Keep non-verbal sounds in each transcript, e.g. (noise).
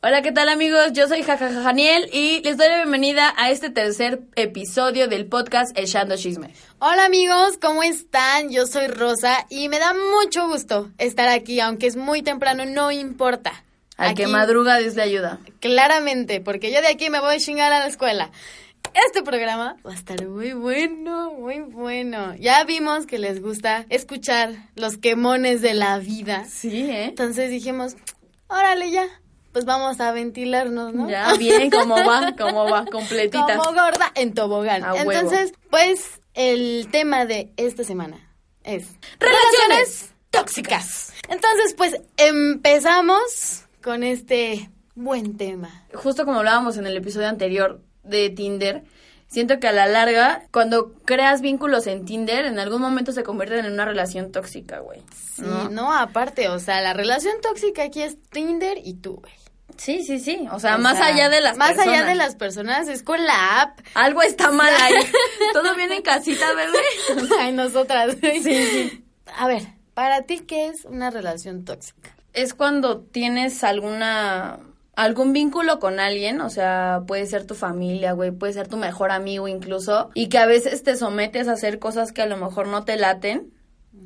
Hola, ¿qué tal amigos? Yo soy Jajajaniel y les doy la bienvenida a este tercer episodio del podcast Echando Chisme. Hola amigos, ¿cómo están? Yo soy Rosa y me da mucho gusto estar aquí, aunque es muy temprano, no importa. Al que madruga Dios le ayuda. Claramente, porque yo de aquí me voy a chingar a la escuela. Este programa va a estar muy bueno, muy bueno. Ya vimos que les gusta escuchar los quemones de la vida. Sí, ¿eh? Entonces dijimos, órale ya, pues vamos a ventilarnos, ¿no? Ya, bien, ¿cómo va? ¿Cómo va? Completita. Como gorda en tobogán. A huevo. Entonces, pues el tema de esta semana es Relaciones tóxicas. Entonces, pues empezamos con este buen tema. Justo como hablábamos en el episodio anterior de Tinder, siento que a la larga, cuando creas vínculos en Tinder, en algún momento se convierten en una relación tóxica, güey. Sí, no, aparte, o sea, la relación tóxica aquí es Tinder y tú, güey. Sí, sí, sí. O sea, O más sea, allá de las Más allá personas. de las personas, es con la app. Algo está (laughs) mal ahí. (laughs) Todo viene en casita, bebé. (laughs) Ay, nosotras. Sí, sí. A ver, para ti, ¿qué es una relación tóxica? Es cuando tienes alguna algún vínculo con alguien, o sea, puede ser tu familia, güey, puede ser tu mejor amigo incluso, y que a veces te sometes a hacer cosas que a lo mejor no te laten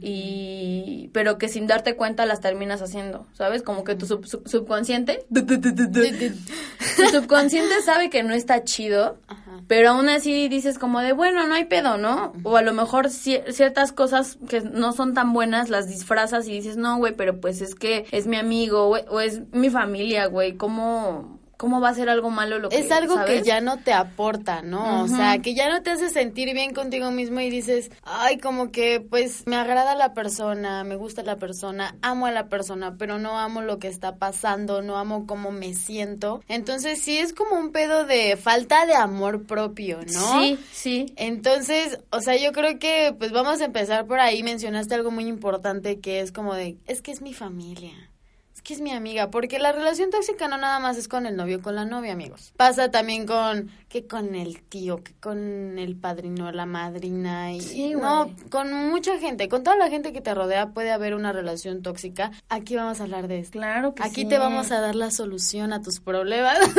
y pero que sin darte cuenta las terminas haciendo, ¿sabes? Como que tu sub- sub- subconsciente (laughs) tu subconsciente sabe que no está chido, Ajá. pero aún así dices como de, bueno, no hay pedo, ¿no? O a lo mejor cier- ciertas cosas que no son tan buenas las disfrazas y dices, no, güey, pero pues es que es mi amigo güey, o es mi familia, güey, ¿cómo, ¿cómo va a ser algo malo lo que Es algo que ya no te aporta, ¿no? O sea, que ya no te hace sentir bien contigo mismo y dices, ay, como que pues me agrada la persona, me gusta la persona, amo a la persona, pero no amo lo que está pasando, no amo cómo me siento. Entonces sí es como un pedo de falta de amor propio, ¿no? Sí, sí. Entonces, o sea, yo creo que pues vamos a empezar por ahí. Mencionaste algo muy importante que es como de, es que es mi familia. Es que es mi amiga, porque la relación tóxica no nada más es con el novio, con la novia, amigos. Pasa también con que con el tío, que con el padrino, la madrina y Sí, no, con mucha gente, con toda la gente que te rodea puede haber una relación tóxica. Aquí vamos a hablar de esto. Claro que Aquí sí. te vamos a dar la solución a tus problemas. (laughs)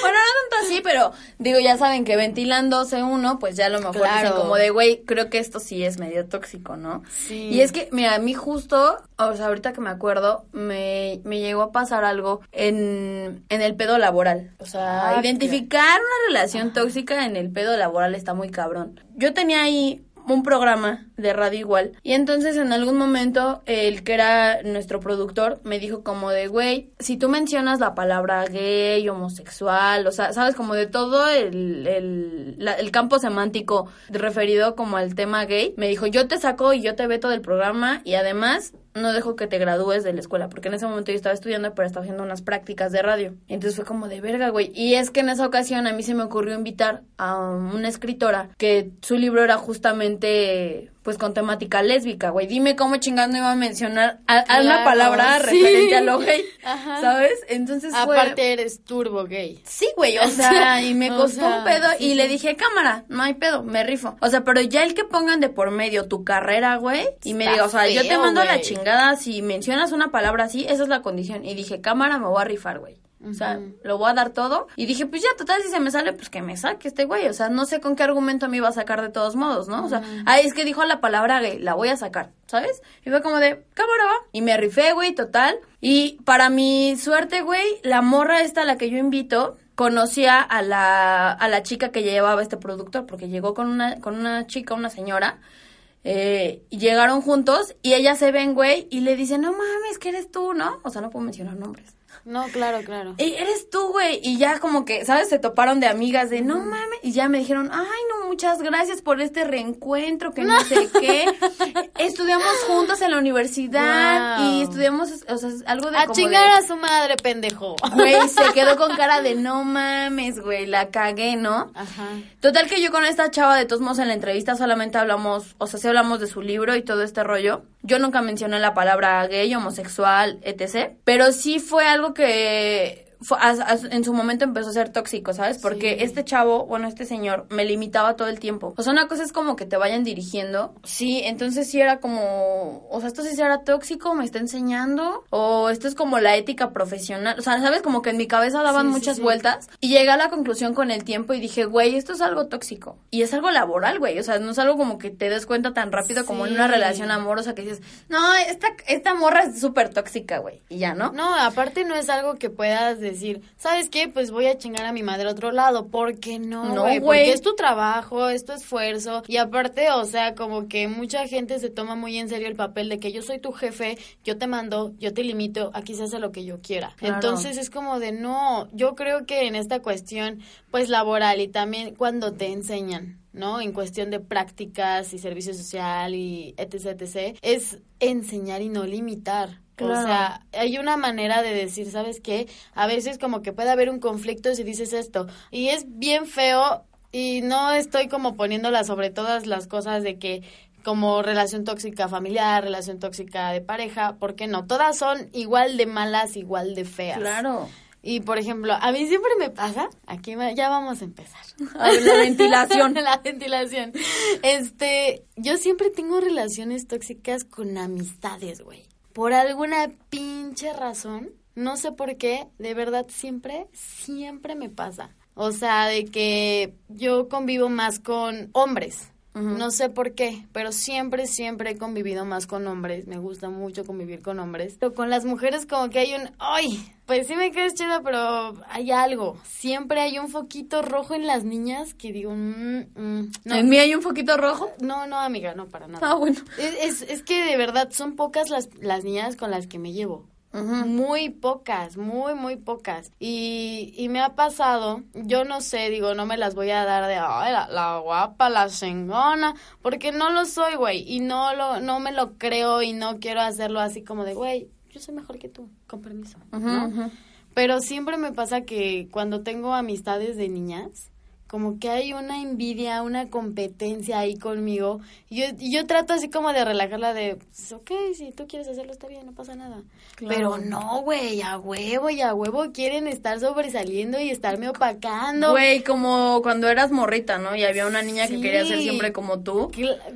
Bueno, no tanto así, pero digo, ya saben que ventilándose uno, pues ya a lo mejor Claro. dicen como de, güey, creo que esto sí es medio tóxico, ¿no? Sí. Y es que, mira, a mí justo, o sea, ahorita que me acuerdo, me, me llegó a pasar algo en, en el pedo laboral. O sea, Ah, identificar una relación tóxica en el pedo laboral está muy cabrón. Yo tenía ahí un programa de radio igual y entonces en algún momento el que era nuestro productor me dijo como de güey si tú mencionas la palabra gay homosexual o sea sabes como de todo el, el, la- el campo semántico referido como al tema gay me dijo yo te saco y yo te veto del programa y además no dejo que te gradúes de la escuela, porque en ese momento yo estaba estudiando, pero estaba haciendo unas prácticas de radio. Entonces fue como de verga, güey. Y es que en esa ocasión a mí se me ocurrió invitar a una escritora que su libro era justamente, pues, con temática lésbica, güey. Dime cómo chingando iba a mencionar a, a una palabra sí. referente a lo gay, Ajá. ¿sabes? Entonces fue... Aparte eres turbo gay. Sí, güey, o (laughs) sea, y me O costó sea, un pedo sí, y le dije, cámara, no hay pedo, me rifo. O sea, pero ya el que pongan de por medio tu carrera, güey, y me Está diga, o sea, yo te mando a la chingada si mencionas una palabra así, esa es la condición. Y dije, cámara, me voy a rifar, güey. O sea, lo voy a dar todo. Y dije, pues ya, total, si se me sale, pues que me saque este güey. O sea, no sé con qué argumento me iba a sacar de todos modos, ¿no? O sea, ay, es que dijo la palabra gay, la voy a sacar, ¿sabes? Y fue como de, cámara, va. Y me rifé, güey, total. Y para mi suerte, güey, la morra esta a la que yo invito, conocía a la, a la chica que llevaba este productor, porque llegó con una, con una chica, una señora, eh, y llegaron juntos, y ella se ven, güey, y le dice, no mames, que eres tú, ¿no? O sea, no puedo mencionar nombres. No, claro, claro. "Ey, eres tú, güey. Y ya como que, ¿sabes? Se toparon de amigas de, no mames. Y ya me dijeron, ay, no, muchas gracias por este reencuentro, que no sé qué. (laughs) Estudiamos juntos en la universidad Wow. y estudiamos, o sea, algo de A como chingar de- a su madre, pendejo. Güey, se (laughs) quedó con cara de, no mames, güey, la cagué, ¿no? Ajá. Total que yo con esta chava de todos modos en la entrevista solamente hablamos, o sea, sí hablamos de su libro y todo este rollo. Yo nunca mencioné la palabra gay, homosexual, etc. Pero sí fue algo que en su momento empezó a ser tóxico, ¿sabes? Porque este chavo, bueno, este señor, me limitaba todo el tiempo. O sea, una cosa es como que te vayan dirigiendo. Sí, entonces sí era como, o sea, esto sí será tóxico, me está enseñando, o esto es como la ética profesional. O sea, ¿sabes? Como que en mi cabeza daban muchas vueltas y llegué a la conclusión con el tiempo y dije, güey, esto es algo tóxico. Y es algo laboral, güey. O sea, no es algo como que te des cuenta tan rápido como en una relación amorosa que dices, no, esta, esta morra es súper tóxica, güey. Y ya, ¿no? No, aparte no es algo que puedas decir, ¿sabes qué? Pues voy a chingar a mi madre a otro lado. ¿Por qué no, no güey? Porque es tu trabajo, es tu esfuerzo. Y aparte, o sea, como que mucha gente se toma muy en serio el papel de que yo soy tu jefe, yo te mando, yo te limito, aquí se hace lo que yo quiera. Entonces es como de, no, yo creo que en esta cuestión, pues laboral y también cuando te enseñan, ¿no? En cuestión de prácticas y servicio social y etc, etc, es enseñar y no limitar. O sea, hay una manera de decir, ¿sabes qué? A veces como que puede haber un conflicto si dices esto. Y es bien feo y no estoy como poniéndola sobre todas las cosas de que como relación tóxica familiar, relación tóxica de pareja, porque no, todas son igual de malas, igual de feas. Claro. Y por ejemplo, a mí siempre me pasa, aquí ya vamos a empezar. la ventilación. (laughs) la ventilación. Este, yo siempre tengo relaciones tóxicas con amistades, güey. Por alguna pinche razón, no sé por qué, de verdad siempre, siempre me pasa. O sea, de que yo convivo más con hombres. No sé por qué, pero siempre, siempre he convivido más con hombres. Me gusta mucho convivir con hombres. Pero con las mujeres como que hay un... ¡Ay! Pues sí me quedas chido, pero hay algo. Siempre hay un foquito rojo en las niñas que digo... Mm, mm, no. ¿En mí hay un foquito rojo? No, no, amiga, no, para nada. Ah, bueno. Es, es, es que de verdad son pocas las, las niñas con las que me llevo. Muy pocas, muy, muy pocas. Y, y me ha pasado, yo no sé, digo, no me las voy a dar de, ay, la, guapa, la chingona, porque no lo soy, güey, y no, lo, no me lo creo y no quiero hacerlo así como de, güey, yo soy mejor que tú, con permiso, ¿no? Pero siempre me pasa que cuando tengo amistades de niñas, como que hay una envidia, una competencia ahí conmigo. Y yo, yo trato así como de relajarla de, pues, ok, si tú quieres hacerlo está bien, no pasa nada. Pero no, güey, a huevo y a huevo quieren estar sobresaliendo y estarme opacando. Güey, como cuando eras morrita, ¿no? Y había una niña que quería ser siempre como tú.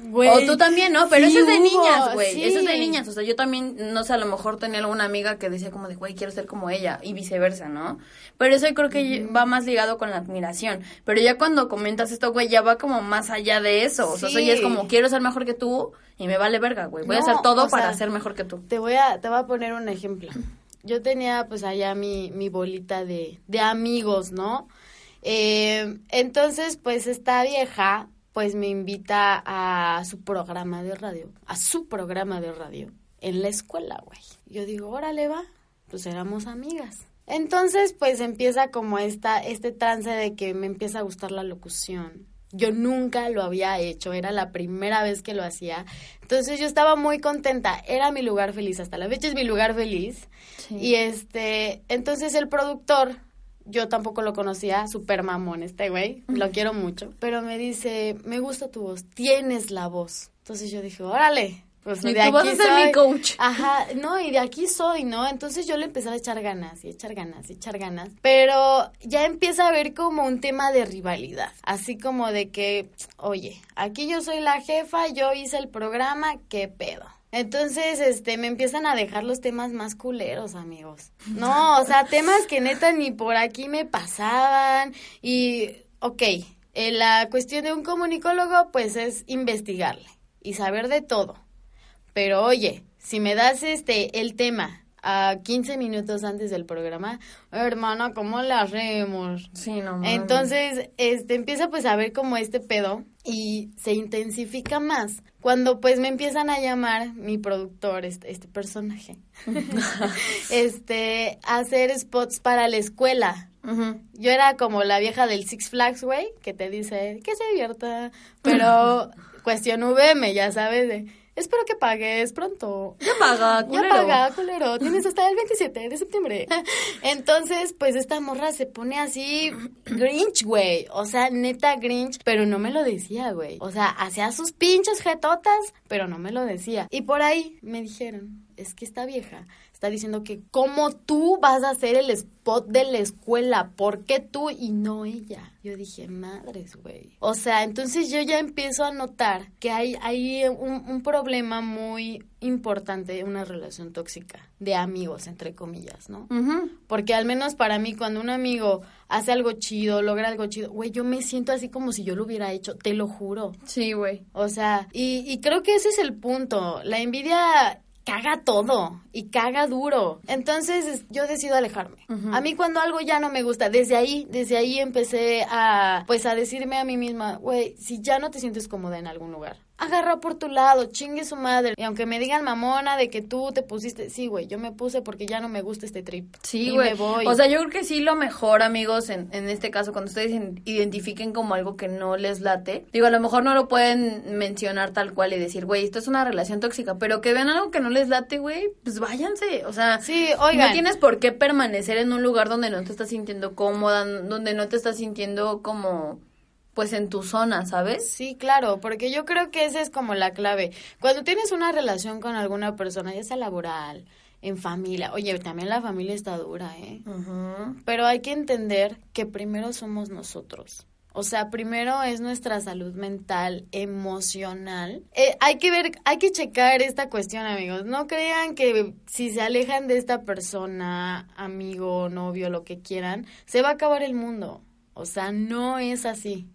Güey. O tú también, ¿no? Pero eso es de niñas, güey. Eso es de niñas. O sea, yo también, no sé, a lo mejor tenía alguna amiga que decía como de, güey, quiero ser como ella. Y viceversa, ¿no? Pero eso creo que va más ligado con la admiración. Pero ya cuando comentas esto, güey, ya va como más allá de eso. O sea, ya es como, quiero ser mejor que tú y me vale verga, güey. Voy a hacer todo para ser mejor que tú. Te voy a, te voy a poner un ejemplo. Yo tenía pues allá mi, mi bolita de, de amigos, ¿no? Eh, entonces, pues esta vieja, pues me invita a su programa de radio, a su programa de radio en la escuela, güey. Yo digo, órale, va, pues éramos amigas. Entonces, pues empieza como esta, este trance de que me empieza a gustar la locución. Yo nunca lo había hecho, era la primera vez que lo hacía. Entonces yo estaba muy contenta, era mi lugar feliz, hasta la fecha es mi lugar feliz. Y este, entonces el productor, yo tampoco lo conocía, super mamón este güey, lo quiero mucho, pero me dice, me gusta tu voz, tienes la voz. Entonces yo dije, órale, pues y de tú vas a ser mi coach. Ajá, no, y de aquí soy, ¿no? Entonces yo le empecé a echar ganas y echar ganas y echar ganas. Pero ya empieza a haber como un tema de rivalidad. Así como de que, oye, aquí yo soy la jefa, yo hice el programa, ¿qué pedo? Entonces, este, me empiezan a dejar los temas más culeros, amigos. No, o sea, temas que neta ni por aquí me pasaban. Y, ok, eh, la cuestión de un comunicólogo, pues es investigarle y saber de todo pero oye, si me das este el tema a 15 minutos antes del programa, hermana, ¿cómo le hacemos? Sí, no. Entonces, este empieza pues a ver como este pedo y se intensifica más cuando pues me empiezan a llamar mi productor, este, este personaje, (laughs) este, a hacer spots para la escuela. Yo era como la vieja del Six Flags, güey, que te dice que se divierta, pero (laughs) cuestión VM, ya sabes, de espero que pagues pronto. Ya paga, culero. Ya paga, culero. Tienes hasta el 27 de septiembre. (laughs) Entonces, pues esta morra se pone así grinch, güey. O sea, neta grinch, pero no me lo decía, güey. O sea, hacía sus pinches jetotas, pero no me lo decía. Y por ahí me dijeron, es que esta vieja está diciendo que cómo tú vas a ser el spot de la escuela, ¿por qué tú y no ella? Yo dije, madres, güey. O sea, entonces yo ya empiezo a notar que hay, hay un, un problema muy importante, una relación tóxica de amigos, entre comillas, ¿no? Porque al menos para mí, cuando un amigo hace algo chido, logra algo chido, güey, yo me siento así como si yo lo hubiera hecho, te lo juro. Sí, güey. O sea, y, y creo que ese es el punto. La envidia caga todo y caga duro. Entonces yo decido alejarme. A mí cuando algo ya no me gusta, desde ahí, desde ahí empecé a, pues a decirme a mí misma, güey, si ya no te sientes cómoda en algún lugar, agarra por tu lado, chingue su madre. Y aunque me digan mamona de que tú te pusiste, sí, güey, yo me puse porque ya no me gusta este trip. Sí, güey. O sea, yo creo que sí lo mejor, amigos, en, en este caso, cuando ustedes identifiquen como algo que no les late, digo, a lo mejor no lo pueden mencionar tal cual y decir, güey, esto es una relación tóxica, pero que vean algo que no les late, güey, pues váyanse. O sea, sí, oigan. no tienes por qué permanecer en un lugar donde no te estás sintiendo cómoda, donde no te estás sintiendo como pues en tu zona, ¿sabes? Sí, claro, porque yo creo que esa es como la clave. Cuando tienes una relación con alguna persona, ya sea laboral, en familia, oye, también la familia está dura, ¿eh? Pero hay que entender que primero somos nosotros. O sea, primero es nuestra salud mental, emocional. Eh, hay que ver, hay que checar esta cuestión, amigos. No crean que si se alejan de esta persona, amigo, novio, lo que quieran, se va a acabar el mundo. O sea, no es así.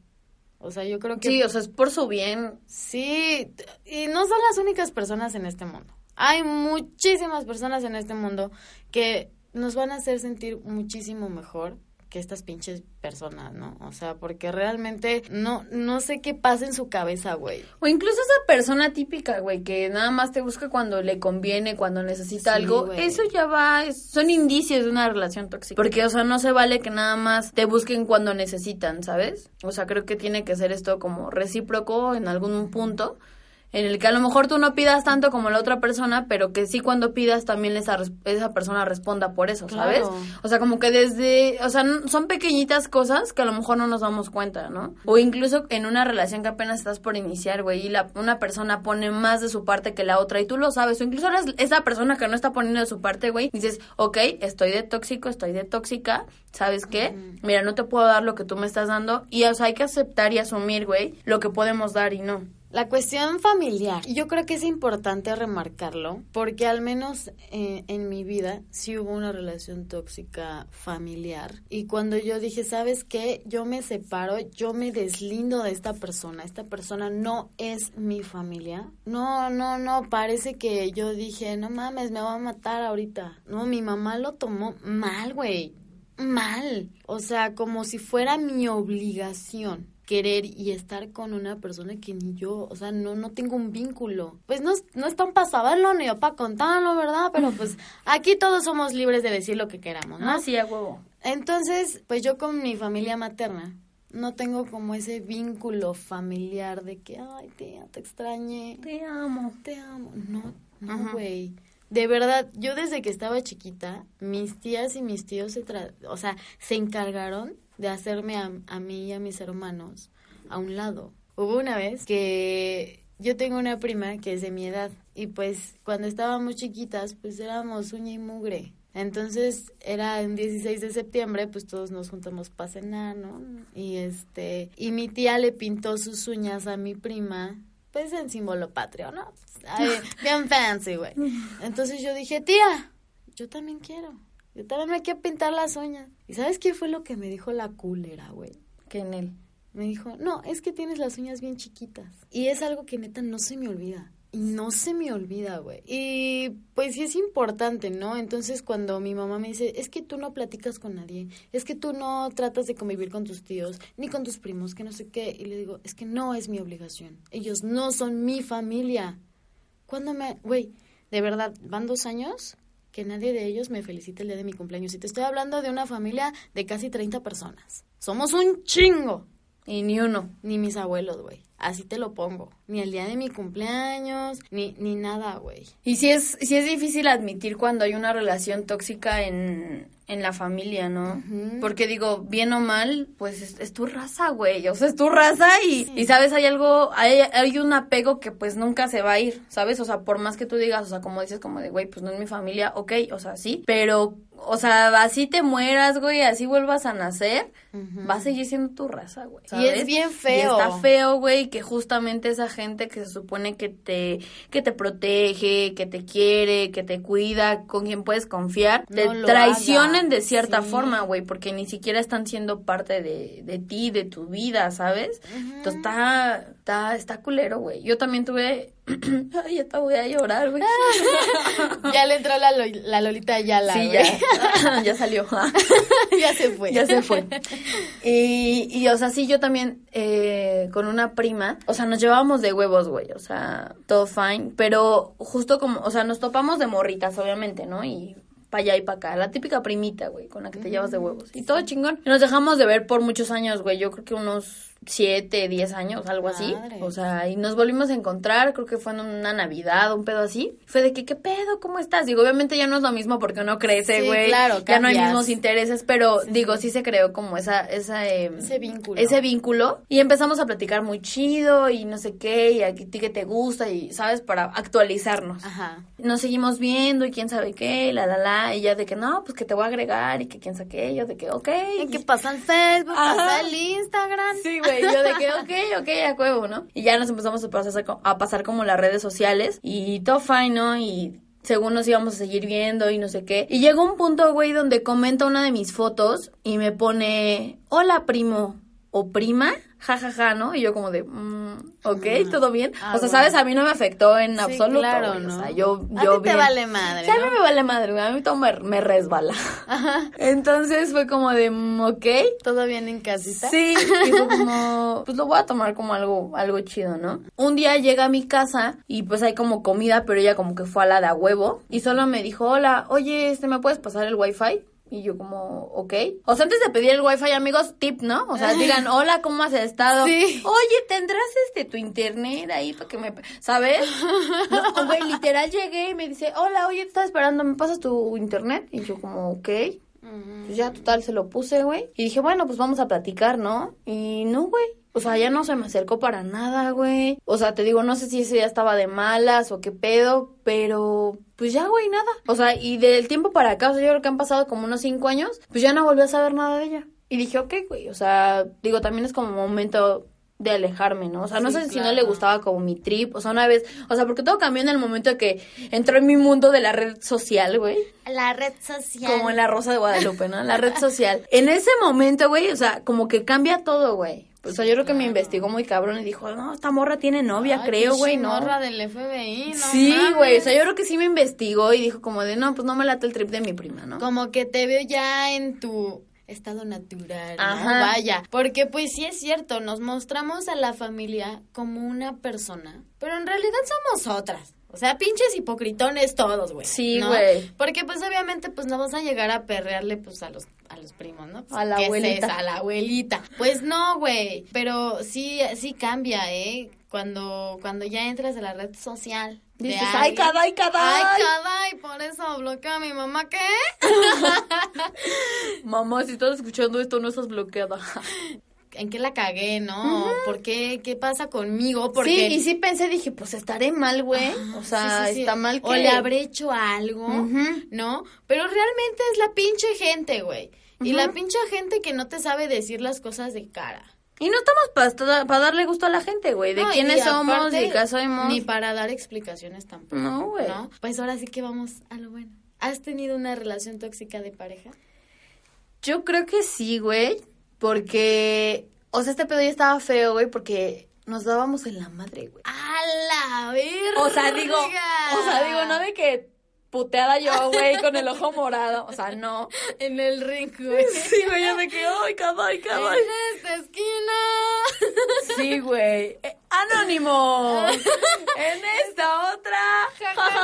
O sea, yo creo que... Sí, o sea, es por su bien. Sí, y no son las únicas personas en este mundo. Hay muchísimas personas en este mundo que nos van a hacer sentir muchísimo mejor que estas pinches personas, ¿no? O sea, porque realmente no, no sé qué pasa en su cabeza, güey. O incluso esa persona típica, güey, que nada más te busca cuando le conviene, cuando necesita algo, eso ya va, son indicios de una relación tóxica. Porque, o sea, no se vale que nada más te busquen cuando necesitan, ¿sabes? O sea, creo que tiene que ser esto como recíproco en algún punto en el que a lo mejor tú no pidas tanto como la otra persona, pero que sí cuando pidas también esa, esa persona responda por eso, ¿sabes? O sea, como que desde, o sea, son pequeñitas cosas que a lo mejor no nos damos cuenta, ¿no? O incluso en una relación que apenas estás por iniciar, güey, y la, una persona pone más de su parte que la otra y tú lo sabes, o incluso eres esa persona que no está poniendo de su parte, güey, dices, ok, estoy de tóxico, estoy de tóxica, ¿sabes qué? Mira, no te puedo dar lo que tú me estás dando y, o sea, hay que aceptar y asumir, güey, lo que podemos dar y no. La cuestión familiar, yo creo que es importante remarcarlo, porque al menos eh, en mi vida sí hubo una relación tóxica familiar. Y cuando yo dije, ¿sabes qué? Yo me separo, yo me deslindo de esta persona, esta persona no es mi familia. No, no, no, parece que yo dije, no mames, me va a matar ahorita. No, mi mamá lo tomó mal, güey. Mal. O sea, como si fuera mi obligación querer y estar con una persona que ni yo, o sea, no, no tengo un vínculo. Pues no, no están para saberlo ni para contarlo, ¿verdad? Pero pues (laughs) aquí todos somos libres de decir lo que queramos, ¿no? Ah, sí, a huevo. Entonces, pues yo con mi familia materna no tengo como ese vínculo familiar de que, ay, tía, te extrañé. Te amo. Te amo. No, no, güey. De verdad, yo desde que estaba chiquita, mis tías y mis tíos se, o sea, se encargaron de hacerme a, a mí y a mis hermanos a un lado. Hubo una vez que yo tengo una prima que es de mi edad y pues cuando estábamos chiquitas pues éramos uña y mugre. Entonces era el 16 de septiembre, pues todos nos juntamos para cenar, ¿no? Y este, y mi tía le pintó sus uñas a mi prima, pues en símbolo patrio, ¿no? bien fancy, güey. (laughs) Entonces yo dije, tía, yo también quiero. Yo también me quiero pintar las uñas. ¿Y sabes qué fue lo que me dijo la culera, güey? Que en él. Me dijo, no, es que tienes las uñas bien chiquitas. Y es algo que neta no se me olvida. Y no se me olvida, güey. Y pues sí es importante, ¿no? Entonces cuando mi mamá me dice, es que tú no platicas con nadie, es que tú no tratas de convivir con tus tíos, ni con tus primos, que no sé qué. Y le digo, es que no es mi obligación. Ellos no son mi familia. Cuando me, güey, de verdad, van dos años que nadie de ellos me felicite el día de mi cumpleaños. Y te estoy hablando de una familia de casi 30 personas. Somos un chingo. Y ni uno. Ni mis abuelos, güey. Así te lo pongo. Ni el día de mi cumpleaños, ni, ni nada, güey. Y sí es, sí es difícil admitir cuando hay una relación tóxica en, en la familia, ¿no? Porque digo, bien o mal, pues es, es tu raza, güey. O sea, es tu raza y, y sabes, hay algo, hay, hay un apego que pues nunca se va a ir, ¿sabes? O sea, por más que tú digas, o sea, como dices, como de, güey, pues no es mi familia, ok, o sea, sí, pero o sea, así te mueras, güey, así vuelvas a nacer, va a seguir siendo tu raza, güey. Y es bien feo. Y está feo, güey, que justamente esa gente que se supone que te, que te protege, que te quiere, que te cuida, con quien puedes confiar, te traicionen de cierta forma, güey, porque ni siquiera están siendo parte de, de ti, de tu vida, ¿sabes? Entonces está, está, está culero, güey. Yo también tuve (clears throat) Ay, ya te voy a llorar, güey. (laughs) ya le entró la, la Lolita Yala, Sí, ya. (laughs) (laughs) ya salió. ya se fue. Ya se fue. Y, y o sea, sí, yo también eh, con una prima, o sea, nos llevábamos de huevos, güey, o sea, todo fine, pero justo como, o sea, nos topamos de morritas, obviamente, ¿no? Y para allá y para acá. La típica primita, güey, con la que te llevas de huevos. Y todo chingón. Y nos dejamos de ver por muchos años, güey. Yo creo que unos siete, diez años, algo así. O sea, y nos volvimos a encontrar, creo que fue en una Navidad, un pedo así. Fue de que, ¿qué pedo? ¿Cómo estás? Digo, obviamente ya no es lo mismo porque uno crece, güey. claro, Ya no hay mismos intereses, pero digo, sí. se creó como esa, esa, em, ese vínculo. Ese vínculo. Y empezamos a platicar muy chido y no sé qué, y a ti que te gusta, y, ¿sabes? Para actualizarnos. Ajá. Nos seguimos viendo y quién sabe qué, la, la, la. Y ya de que no, pues que te voy a agregar y que quién sabe qué. Yo de que, ok. Y que pasa el Facebook, pasa el Instagram. Sí, güey. Yo de que, ok, ok, a huevo, ¿no? Y ya nos empezamos a pasar, a pasar como las redes sociales y todo fine, ¿no? Y según nos íbamos a seguir viendo y no sé qué. Y llegó un punto, güey, donde comenta una de mis fotos y me pone, hola primo o prima jajaja, ja, ja, ¿no? Y yo como de, mm, ok, todo bien. Ah, o sea, ¿sabes? A mí no me afectó en absoluto. Claro, ¿no? O sea, yo, a yo ti te vale madre, ¿no? a mí me vale madre. A mí todo me, me resbala. Ajá. (laughs) Entonces fue como de, mm, ok. ¿Todo bien en casita? Sí. Y fue (laughs) como, pues lo voy a tomar como algo, algo chido, ¿no? Un día llega a mi casa y pues hay como comida, pero ella como que fue a la de a huevo. Y solo me dijo, hola, oye, este, ¿me puedes pasar el wifi? Y yo como, ok. O sea, antes de pedir el wifi, amigos, tip, ¿no? O sea, digan, (laughs) hola, ¿cómo has estado? Sí. Oye, ¿tendrás este tu internet ahí para que me... ¿Sabes? No, güey, literal llegué y me dice, hola, oye, te estaba esperando, ¿me pasas tu internet? Y yo como, ok. Pues ya, total, se lo puse, güey. Y dije, bueno, pues vamos a platicar, ¿no? Y no, güey. O sea, ya no se me acercó para nada, güey. O sea, te digo, no sé si ese día estaba de malas o qué pedo, pero pues ya, güey, nada. O sea, y del tiempo para acá, o sea, yo creo que han pasado como unos cinco años, pues ya no volví a saber nada de ella. Y dije, ok, güey, o sea, digo, también es como un momento de alejarme, ¿no? O sea, no sé si no le gustaba como mi trip, o sea, una vez, o sea, porque todo cambió en el momento de que entró en mi mundo de la red social, güey. La red social. Como en la Rosa de Guadalupe, ¿no? La red social. En ese momento, güey, o sea, como que cambia todo, güey. O sea, yo creo que me investigó muy cabrón y dijo, no, esta morra tiene novia, creo, güey, ¿no? morra del FBI, ¿no? Sí, güey, o sea, yo creo que sí me investigó y dijo como de, no, pues no me late el trip de mi prima, ¿no? Como que te veo ya en tu estado natural, ¿no? Vaya, porque pues sí es cierto, nos mostramos a la familia como una persona, pero en realidad somos otras. O sea, pinches hipocritones todos, güey. Sí, güey. Porque pues obviamente pues no vas a llegar a perrearle pues a los a los primos, ¿no? Pues, a la abuelita. a la abuelita. Pues no, güey. Pero sí, sí cambia, ¿eh? Cuando, cuando ya entras a la red social. Dices, ay, caday, caday. Ay, caday, por eso bloquea a mi mamá, ¿qué? (laughs) mamá, si estás escuchando esto, no estás bloqueada. (laughs) ¿en qué la cagué, no? ¿Por qué? ¿Qué pasa conmigo? Porque... Sí, y sí pensé, dije, pues estaré mal, güey. o sea, está mal que... O le habré hecho algo, ¿no? Pero realmente es la pinche gente, güey. Y la pinche gente que no te sabe decir las cosas de cara. Y no estamos para darle gusto a la gente, güey, de quiénes somos, de qué somos. Ni para dar explicaciones tampoco. No, güey. Pues ahora sí que vamos a lo bueno. ¿Has tenido una relación tóxica de pareja? Yo creo que sí, güey. Porque, o sea, este pedo ya estaba feo, güey, porque nos dábamos en la madre, güey. ¡A la verga! O sea, digo, o sea, digo, no de que puteada yo, güey, con el ojo morado. O sea, no. En el ring, güey. Sí, güey, yo me quedo, ay, cabay, cabay. En esta esquina. Sí, güey. Eh, anónimo. (laughs) en esta otra.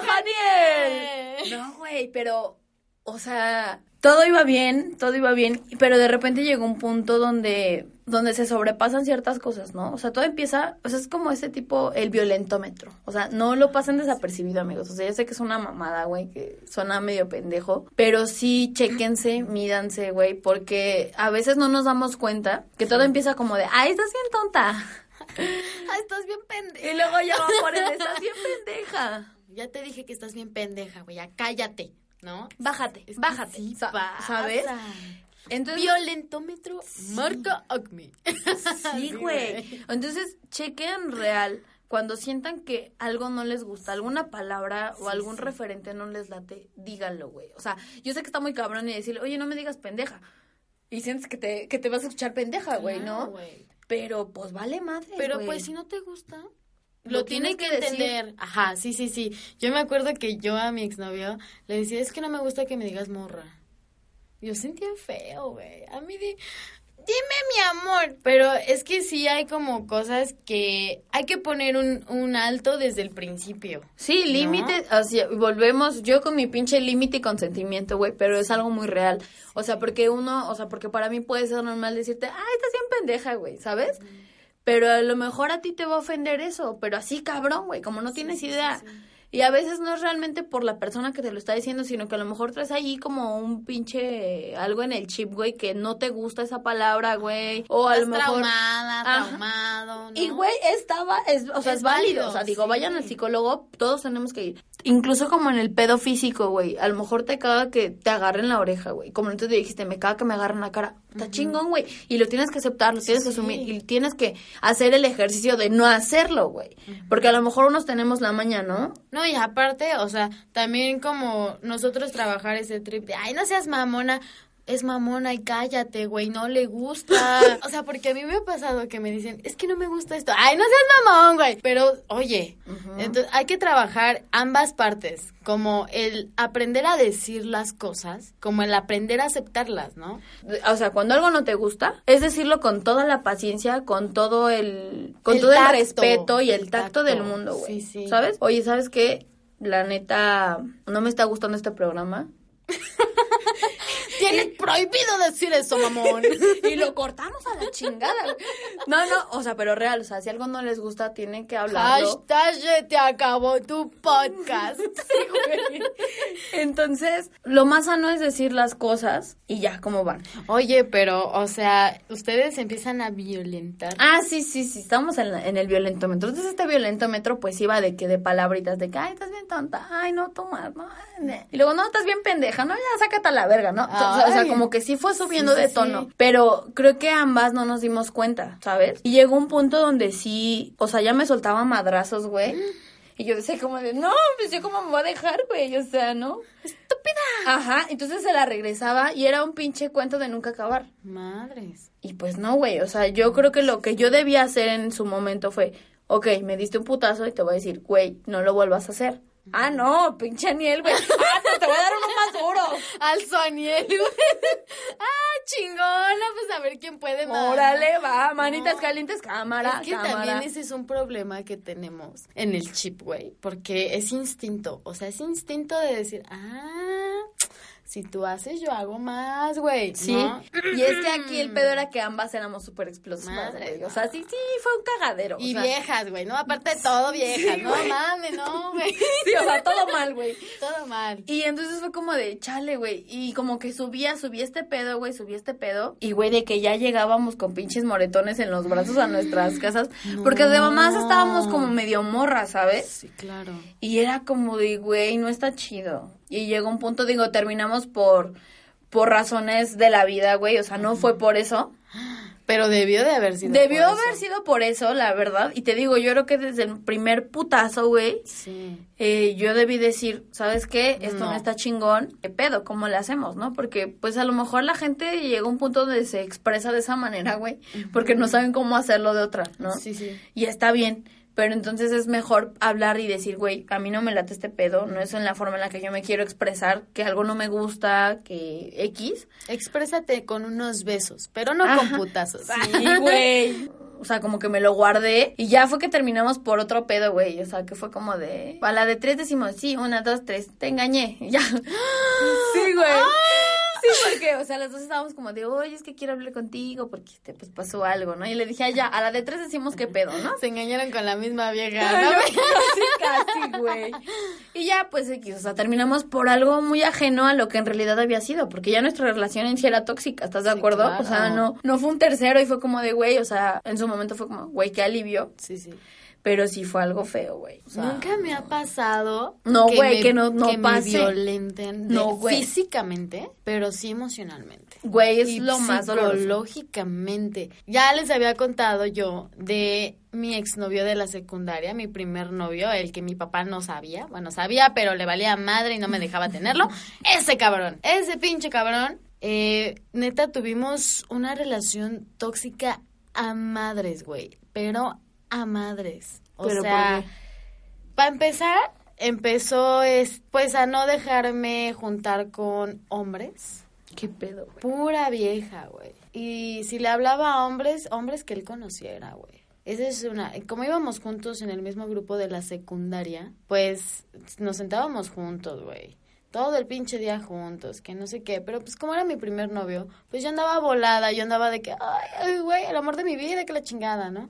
Daniel. No, güey, pero, o sea, todo iba bien, todo iba bien, pero de repente llegó un punto donde donde se sobrepasan ciertas cosas, ¿no? O sea, todo empieza, o sea, es como ese tipo, el violentómetro. O sea, no lo pasen desapercibido, amigos. O sea, yo sé que es una mamada, güey, que suena medio pendejo, pero sí, chequense, (clears throat) mídanse, güey, porque a veces no nos damos cuenta que todo empieza como de, ay, estás bien tonta. (laughs) Ay, estás bien pendeja. Y luego ya va por el, estás bien pendeja. Ya te dije que estás bien pendeja, güey, ya cállate, ¿no? Bájate, Es que bájate. sí. ¿Sabes? Entonces, Violentómetro marca Acme. Sí, (laughs) güey. Entonces, chequen real. Cuando sientan que algo no les gusta, alguna palabra o algún referente no les late, díganlo, güey. O sea, yo sé que está muy cabrón y decirle, oye, no me digas pendeja. Y sientes que te, que te vas a escuchar pendeja, güey, Claro, ¿no? Pero pues vale madre. Pero pues si no te gusta, Lo lo tienes tienes que que decir. entender. Ajá, sí, sí, sí. Yo me acuerdo que yo a mi exnovio le decía, es que no me gusta que me digas morra. Yo sentía feo, güey. A mí di, dime mi amor. Pero es que sí hay como cosas que hay que poner un, un alto desde el principio. Sí, límite, así, volvemos, yo con mi pinche límite y consentimiento, güey, pero es algo muy real. O sea, porque uno, o sea, porque para mí puede ser normal decirte, ay, estás bien pendeja, güey, ¿sabes? Pero a lo mejor a ti te va a ofender eso, pero así cabrón, güey, como no tienes idea. Y a veces no es realmente por la persona que te lo está diciendo, sino que a lo mejor traes ahí como un pinche algo en el chip, güey, que no te gusta esa palabra, güey. O a lo mejor... traumada, Ajá. traumado, ¿no? Y güey, estaba, es, o sea, es, Es válido. válido, O sea, digo, sí. vayan al psicólogo, todos tenemos que ir. Incluso como en el pedo físico, güey. A lo mejor te caga que te agarren la oreja, güey. Como entonces dijiste, me caga que me agarren la cara. Está chingón, güey. Y lo tienes que aceptar, lo tienes que asumir. Y tienes que hacer el ejercicio de no hacerlo, güey. Porque a lo mejor unos tenemos la maña, ¿no? No, y aparte, o sea, también como nosotros trabajar ese trip de, ay, no seas mamona, es mamona y cállate, güey, no le gusta. (laughs) o sea, porque a mí me ha pasado que me dicen, es que no me gusta esto, ay, no seas mamón, güey. Pero, oye, entonces hay que trabajar ambas partes, como el aprender a decir las cosas, como el aprender a aceptarlas, ¿no? O sea, cuando algo no te gusta, es decirlo con toda la paciencia, con todo el, con El todo tacto, el respeto y el, el tacto, tacto. del mundo, güey. Sí, sí. ¿Sabes? Oye, ¿sabes qué? La neta, no me está gustando este programa. Tienes prohibido decir eso, mamón. y lo cortamos a la chingada. No, no, o sea, pero real, o sea, si algo no les gusta, tienen que hablarlo. Hashtag "Se te acabó tu podcast. (laughs) Entonces, lo más sano es decir las cosas y ya, ¿cómo van? Oye, pero, o sea, ustedes empiezan a violentar. Ah, sí, sí, sí, estamos en, la- en el violentómetro. Entonces, este violentómetro, pues iba de que de palabritas, de que, ay, estás bien tonta, ay, no, toma, no. ne". Y luego, no, estás bien pendeja, no, ya, sácate a la verga, ¿no? O sea, o sea, como que sí fue subiendo Sí, de tono. sí. Pero creo que ambas no nos dimos cuenta, ¿sabes? Y llegó un punto donde sí, o sea, ya me soltaba madrazos, güey. Y yo decía como de, no, pues yo cómo me voy a dejar, güey, o sea, ¿no? ¡Estúpida! Ajá, entonces se la regresaba y era un pinche cuento de nunca acabar. Madres. Y pues no, güey, o sea, yo creo que lo que yo debía hacer en su momento fue, ok, me diste un putazo y te voy a decir, güey, no lo vuelvas a hacer. Ah, no, pinche Aniel, güey. (laughs) Ah, pero te voy a dar uno más duro. Al Soniel, güey. ah, chingona, pues a ver quién puede más. Órale, va, manitas No. calientes, cámara, Es que cámara. también ese es un problema que tenemos en el chip, güey, porque es instinto, o sea, es instinto de decir, ah, si tú haces, yo hago más, güey. Sí, ¿no? y es que aquí el pedo era que ambas éramos súper explosivas, güey. O sea, sí, sí, fue un cagadero. o Y sea, viejas, güey, no, aparte de todo viejas, Sí, no mames, no, güey. (laughs) Sí, o sea, todo mal, güey. Todo mal. Y entonces fue como de, chale, güey. Y como que subía, subía este pedo, güey, subía este pedo. Y, güey, de que ya llegábamos con pinches moretones en los brazos a nuestras casas. Porque además estábamos como medio morras, ¿sabes? Sí, claro. Y era como de, güey, no está chido. Y llegó un punto, digo, terminamos por, por razones de la vida, güey. O sea, no fue por eso. Pero debió de haber sido. Debió por haber eso. sido por eso, la verdad. Y te digo, yo creo que desde el primer putazo, güey, Sí. eh, yo debí decir, ¿sabes qué? Esto no. No. está chingón. ¿Qué pedo? ¿Cómo le hacemos, no? Porque, pues, a lo mejor la gente llega a un punto donde se expresa de esa manera, güey. Porque no saben cómo hacerlo de otra, ¿no? Sí, sí. Y está bien. Pero entonces es mejor hablar y decir, güey, a mí no me late este pedo. No es en la forma en la que yo me quiero expresar. Que algo no me gusta, que X. Exprésate con unos besos, pero no Ajá. con putazos. Sí, (laughs) güey. O sea, como que me lo guardé y ya fue que terminamos por otro pedo, güey. O sea, que fue como de... A la de tres decimos, sí, una, dos, tres, te engañé. Y Ya. (gasps) Sí, güey. Sí, porque, o sea, las dos estábamos como de, oye, es que quiero hablar contigo porque, este, pues, pasó algo, ¿no? Y le dije, ya, a la de tres decimos qué pedo, ¿no? Se engañaron con la misma vieja, ¿no? casi, (laughs) casi, güey. Y ya, pues, X, o sea, terminamos por algo muy ajeno a lo que en realidad había sido, porque ya nuestra relación en sí era tóxica, ¿estás de Sí, acuerdo? claro. O sea, no, no fue un tercero y fue como de, güey, o sea, en su momento fue como, güey, qué alivio, Sí, sí. Pero sí fue algo feo, güey. O sea, Nunca me ha pasado. No, güey, que no- no que me pase. violenten de- No, güey. físicamente, pero sí emocionalmente. Güey, es y lo más doloroso. psicológicamente. Ya les había contado yo de mi exnovio de la secundaria, mi primer novio, el que mi papá no sabía. Bueno, sabía, pero le valía madre y no me dejaba (laughs) tenerlo. Ese cabrón, ese pinche cabrón. Eh, neta, tuvimos una relación tóxica a madres, güey. Pero a madres. O ¿Pero por sea, para empezar, empezó es, pues a no dejarme juntar con hombres. ¿Qué pedo, güey? Pura vieja, güey. Y si le hablaba a hombres, hombres que él conociera, güey. Esa es una... Como íbamos juntos en el mismo grupo de la secundaria, pues nos sentábamos juntos, güey. Todo el pinche día juntos, que no sé qué. Pero pues como era mi primer novio, pues yo andaba volada, yo andaba de que, ay, ay, güey, el amor de mi vida, que la chingada, ¿no?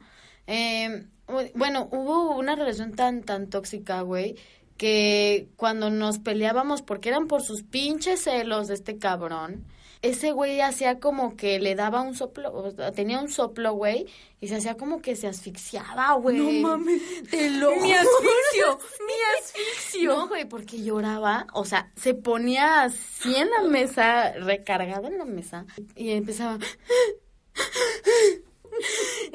Eh, bueno, hubo una relación tan, tan tóxica, güey, que cuando nos peleábamos, porque eran por sus pinches celos de este cabrón, ese güey hacía como que le daba un soplo, o sea, tenía un soplo, güey, y se hacía como que se asfixiaba, güey. No mames. Te lo Mi asfixio, mi (laughs) asfixio. No, güey, porque lloraba, o sea, se ponía así en la mesa, recargado en la mesa, y empezaba...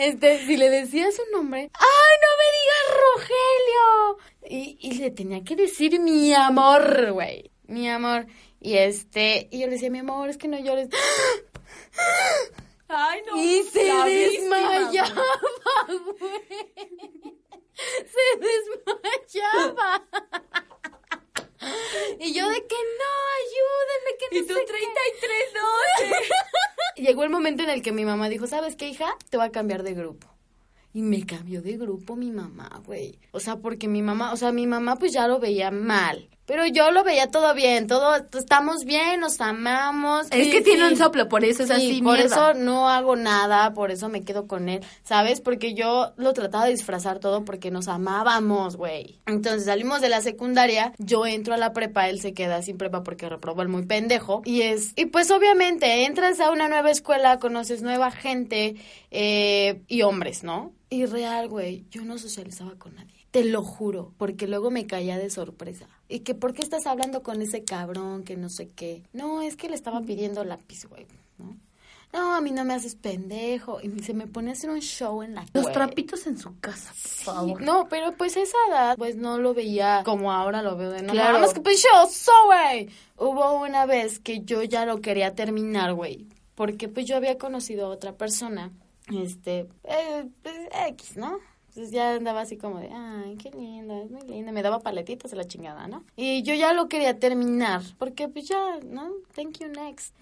Este, si le decía su nombre, ¡ay, no me digas Rogelio! Y, y le tenía que decir mi amor, güey, mi amor. Y este, y yo le decía, mi amor, es que no llores. (gasps) Ay, no. Y se desmayaba, güey. (laughs) Se desmayaba. Y yo de que no, ayúdenme, que no Y tú sé 33 qué. noches. (laughs) Llegó el momento en el que mi mamá dijo, ¿sabes qué, hija? Te voy a cambiar de grupo. Y me cambió de grupo mi mamá, güey. O sea, porque mi mamá, o sea, mi mamá pues ya lo veía mal. Pero yo lo veía todo bien, todo, estamos bien, nos amamos. Es Sí, que tiene sí. un soplo, por eso es Sí, así, por mierda. eso no hago nada, por eso me quedo con él, ¿sabes? Porque yo lo trataba de disfrazar todo porque nos amábamos, güey. Entonces salimos de la secundaria, yo entro a la prepa, él se queda sin prepa porque reprobó el muy pendejo. Y es, y pues obviamente entras a una nueva escuela, conoces nueva gente eh, y hombres, ¿no? Y real, güey, yo no socializaba con nadie. Te lo juro, porque luego me caía de sorpresa. Y que, ¿por qué estás hablando con ese cabrón que no sé qué? No, es que le estaba pidiendo lápiz, güey, ¿no? No, a mí no me haces pendejo. Y se me pone a hacer un show en la Los güey. trapitos en su casa, por Sí, favor. No, pero pues esa edad, pues no lo veía como ahora lo veo de no. Claro. Claro. que pues yo soy, güey. Hubo una vez que yo ya lo quería terminar, güey. Porque pues yo había conocido a otra persona. Este, eh, pues, X, ¿no? Entonces ya andaba así como de, ay, qué linda, es muy linda. Me daba paletitas de la chingada, ¿no? Y yo ya lo quería terminar. Porque pues ya, ¿no? Thank you next.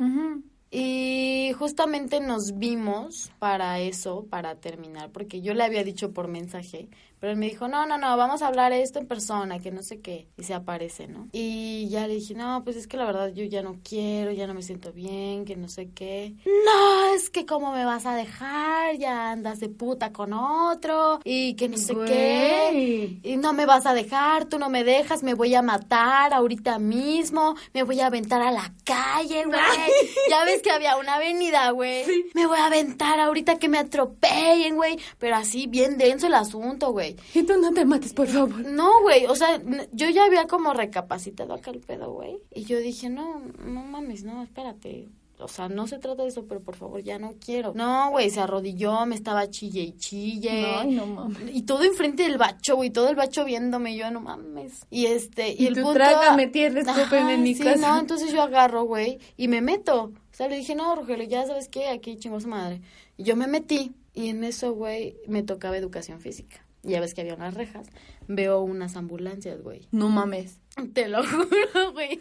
Y justamente nos vimos para eso, para terminar, porque yo le había dicho por mensaje, pero él me dijo, no, no, no, vamos a hablar esto en persona, que no sé qué, y se aparece, ¿no? Y ya le dije, no, pues es que la verdad yo ya no quiero, ya no me siento bien, que no sé qué. No, es que cómo me vas a dejar, ya andas de puta con otro, y que no sé qué. Y no me vas a dejar, tú no me dejas, me voy a matar ahorita mismo, me voy a aventar a la calle, güey. (laughs) Ya ves que había una avenida, güey. Me voy a aventar ahorita que me atropellen, güey. Pero así, bien denso el asunto, güey. Y tú no te mates, por favor. No, güey, o sea, yo ya había como recapacitado acá el pedo, güey. Y yo dije, no, no mames, no, espérate. O sea, no se trata de eso, pero por favor, ya no quiero. No, güey, se arrodilló, me estaba chille y chille. Ay, no mames. Y todo enfrente del bacho, güey, todo el bacho viéndome, yo no mames. Y este, y, Y el tú, punto... trágame Ajá, en mi sí, casa. no, entonces yo agarro, güey, y me meto. O sea, le dije, no, Rogelio, ya sabes qué, aquí chingó su madre. Y yo me metí, y en eso, güey, me tocaba educación física. Ya ves que había unas rejas. Veo unas ambulancias, güey. No mames. Te lo (laughs) juro, güey.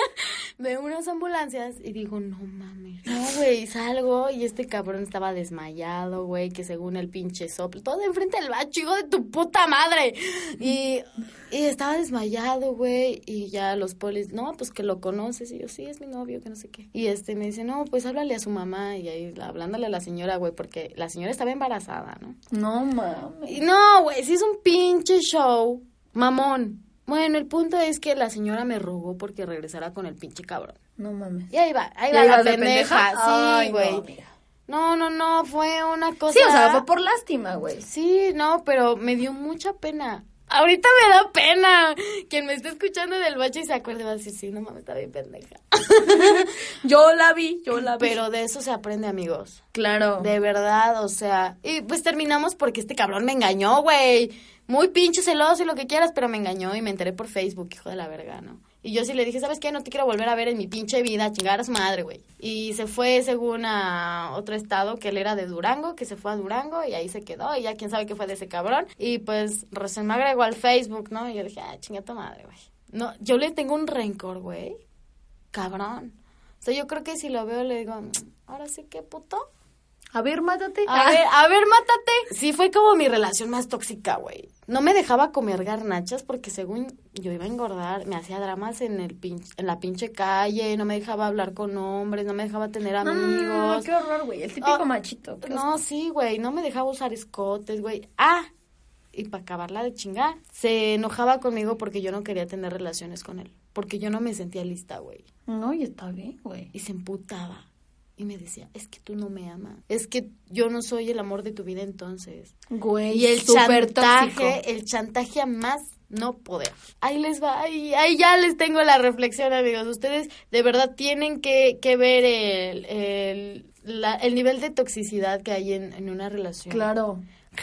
(laughs) Veo unas ambulancias y digo, no mames. No, güey, (laughs) salgo y este cabrón estaba desmayado, güey, que según el pinche soplo, todo enfrente del bacho, hijo de tu puta madre. Y, y estaba desmayado, güey, y ya los polis, no, pues que lo conoces. Y yo, sí, es mi novio, que no sé qué. Y este me dice, no, pues háblale a su mamá. Y ahí hablándole a la señora, güey, porque la señora estaba embarazada, ¿no? No mames. No, güey, sí es un pinche show, mamón. Bueno, el punto es que la señora me rogó porque regresara con el pinche cabrón. No mames. Y ahí va, ahí ¿Y va la pendeja. Sí, güey. No, no, no, fue una cosa. Sí, o sea, fue por lástima, güey. Sí, no, pero me dio mucha pena. Ahorita me da pena. Quien me esté escuchando del bache y se acuerde va a decir, sí, no mames, está bien pendeja. (laughs) Yo la vi, yo la vi. Pero de eso se aprende, amigos. claro. De verdad, o sea. Y pues terminamos porque este cabrón me engañó, güey. Muy pinche celoso y lo que quieras, pero me engañó y me enteré por Facebook, hijo de la verga, ¿no? Y yo sí le dije, ¿sabes qué? No te quiero volver a ver en mi pinche vida, chingar a su madre, güey. Y se fue según a otro estado, que él era de Durango, que se fue a Durango y ahí se quedó. Y ya quién sabe qué fue de ese cabrón. Y pues recién me agregó al Facebook, ¿no? Y yo dije, ah, chinga tu madre, güey. No, yo le tengo un rencor, güey. Cabrón. O sea, yo creo que si lo veo le digo, "Mm, ahora sí que puto. A ver, mátate. A ver, a ver, mátate. Sí, fue como mi relación más tóxica, güey. No me dejaba comer garnachas porque según yo iba a engordar, me hacía dramas en el pin- en la pinche calle, no me dejaba hablar con hombres, no me dejaba tener no, amigos. qué horror, güey. El típico Oh, machito. No, sí, güey, no me dejaba usar escotes, güey. Ah, y para acabarla de chingar, se enojaba conmigo porque yo no quería tener relaciones con él, porque yo no me sentía lista, güey. No, y está bien, güey. Y se emputaba. Y me decía, es que tú no me amas. Es que yo no soy el amor de tu vida entonces. Güey, Y el tóxico. chantaje, el chantaje a más no poder. Ahí les va, ahí, ahí ya les tengo la reflexión, amigos. Ustedes de verdad tienen que, que ver el, el, la- el nivel de toxicidad que hay en, en una relación. Claro.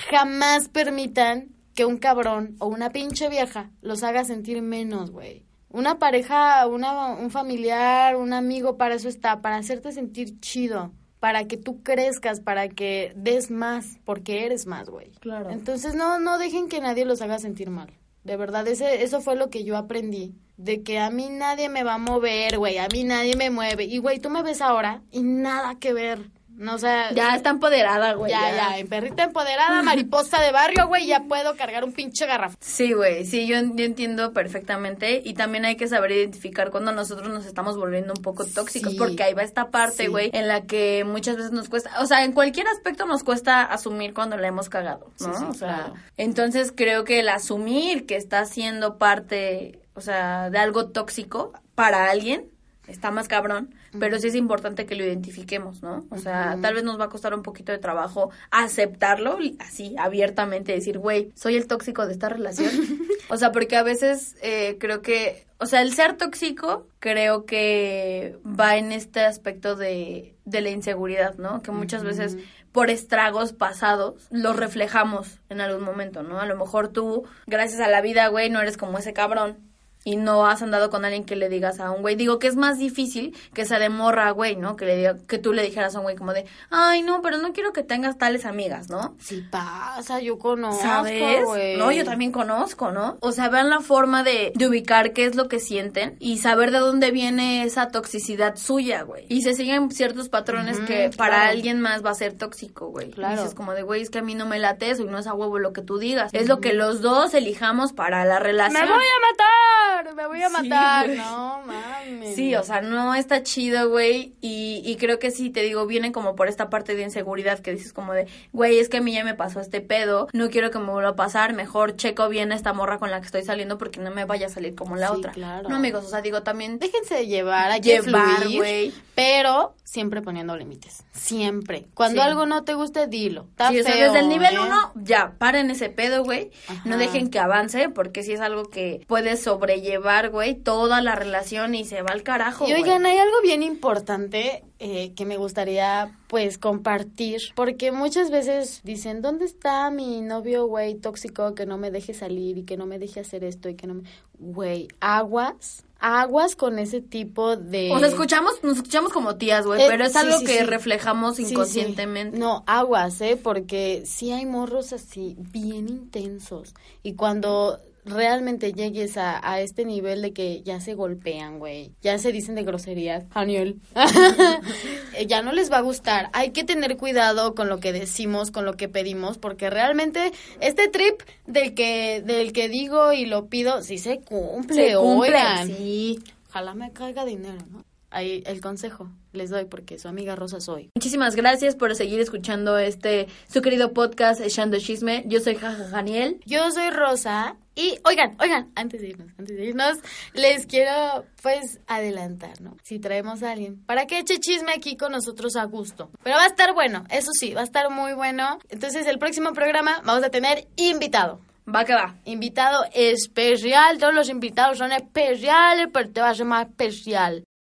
Jamás permitan que un cabrón o una pinche vieja los haga sentir menos, güey. Una pareja, una, un familiar, un amigo, para eso está, para hacerte sentir chido, para que tú crezcas, para que des más, porque eres más, güey. Claro. Entonces no, no dejen que nadie los haga sentir mal. De verdad, ese, eso fue lo que yo aprendí. De que a mí nadie me va a mover, güey. A mí nadie me mueve. Y, güey, tú me ves ahora y nada que ver. No, o sea, Ya está empoderada, güey. ya, ya, perrita empoderada, (laughs) mariposa de barrio, güey, ya puedo cargar un pinche garrafón. Sí, güey, sí, yo, yo entiendo perfectamente y también hay que saber identificar cuando nosotros nos estamos volviendo un poco tóxicos, Sí. porque ahí va esta parte, Sí. güey, en la que muchas veces nos cuesta, o sea, en cualquier aspecto nos cuesta asumir cuando la hemos cagado, ¿no? Sí, o sea, claro. entonces creo que el asumir que está siendo parte, o sea, de algo tóxico para alguien está más cabrón, pero sí es importante que lo identifiquemos, ¿no? O sea, tal vez nos va a costar un poquito de trabajo aceptarlo, así, abiertamente, decir, güey, soy el tóxico de esta relación. (laughs) o sea, porque a veces eh, creo que, o sea, el ser tóxico creo que va en este aspecto de, de la inseguridad, ¿no? Que muchas veces por estragos pasados los reflejamos en algún momento, ¿no? A lo mejor tú, gracias a la vida, güey, no eres como ese cabrón y no has andado con alguien que le digas a un güey. Digo que es más difícil que sea de morra, güey, ¿no? Que le diga, que tú le dijeras a un güey como de, ay, no, pero no quiero que tengas tales amigas, ¿no? Sí pasa, yo conozco, ¿Sabes? güey. No, yo también conozco, ¿no? O sea, vean la forma de, de ubicar qué es lo que sienten y saber de dónde viene esa toxicidad suya, güey. Y se siguen ciertos patrones que para claro. alguien más va a ser tóxico, güey. Claro. Y dices como de, güey, es que a mí no me late eso y no es a huevo lo que tú digas. Es lo que los dos elijamos para la relación. Me voy a matar, me voy a Sí, matar. güey. no, mames. Sí, o sea, no está chido, güey. Y, y creo que sí, te digo, viene como por esta parte de inseguridad que dices como de, güey, es que a mí ya me pasó este pedo, no quiero que me vuelva a pasar, mejor checo bien a esta morra con la que estoy saliendo porque no me vaya a salir como la Sí, otra. claro. No, amigos, o sea, digo, también Déjense de llevar, hay llevar, güey. pero siempre poniendo límites. Siempre. Cuando Sí. algo no te guste, dilo. Está Sí, o sea, feo, desde el nivel ¿eh? 1, ya, paren ese pedo, güey. No dejen que avance, porque si es algo que puede sobrellevar, güey, toda la relación y se va al carajo. Y güey. oigan, hay algo bien importante eh, que me gustaría pues compartir, porque muchas veces dicen, ¿dónde está mi novio, güey, tóxico que no me deje salir y que no me deje hacer esto y que no me... Güey, aguas, aguas con ese tipo de... O sea, escuchamos, nos escuchamos como tías, güey, Eh, pero es sí, algo sí, que sí. reflejamos inconscientemente. No, aguas, ¿eh? Porque sí hay morros así, bien intensos. Y cuando realmente llegues a, a este nivel de que ya se golpean, güey, ya se dicen de groserías, Daniel, eh, (laughs) ya no les va a gustar. Hay que tener cuidado con lo que decimos, con lo que pedimos, porque realmente este trip del que, del que digo y lo pido, sí se cumple, Se cumple, oigan. sí. Ojalá me caiga dinero, ¿no? Ahí el consejo les doy porque su amiga Rosa soy. Muchísimas gracias por seguir escuchando este, su querido podcast, Echando Chisme. Yo soy Jaja Daniel. Yo soy Rosa y oigan, oigan, antes de irnos, antes de irnos, les quiero pues adelantar, ¿no? Si traemos a alguien para que eche chisme aquí con nosotros a gusto. Pero va a estar bueno, eso sí, va a estar muy bueno. Entonces el próximo programa vamos a tener invitado. Va que va. Invitado especial, todos los invitados son especiales, pero te va a ser más especial.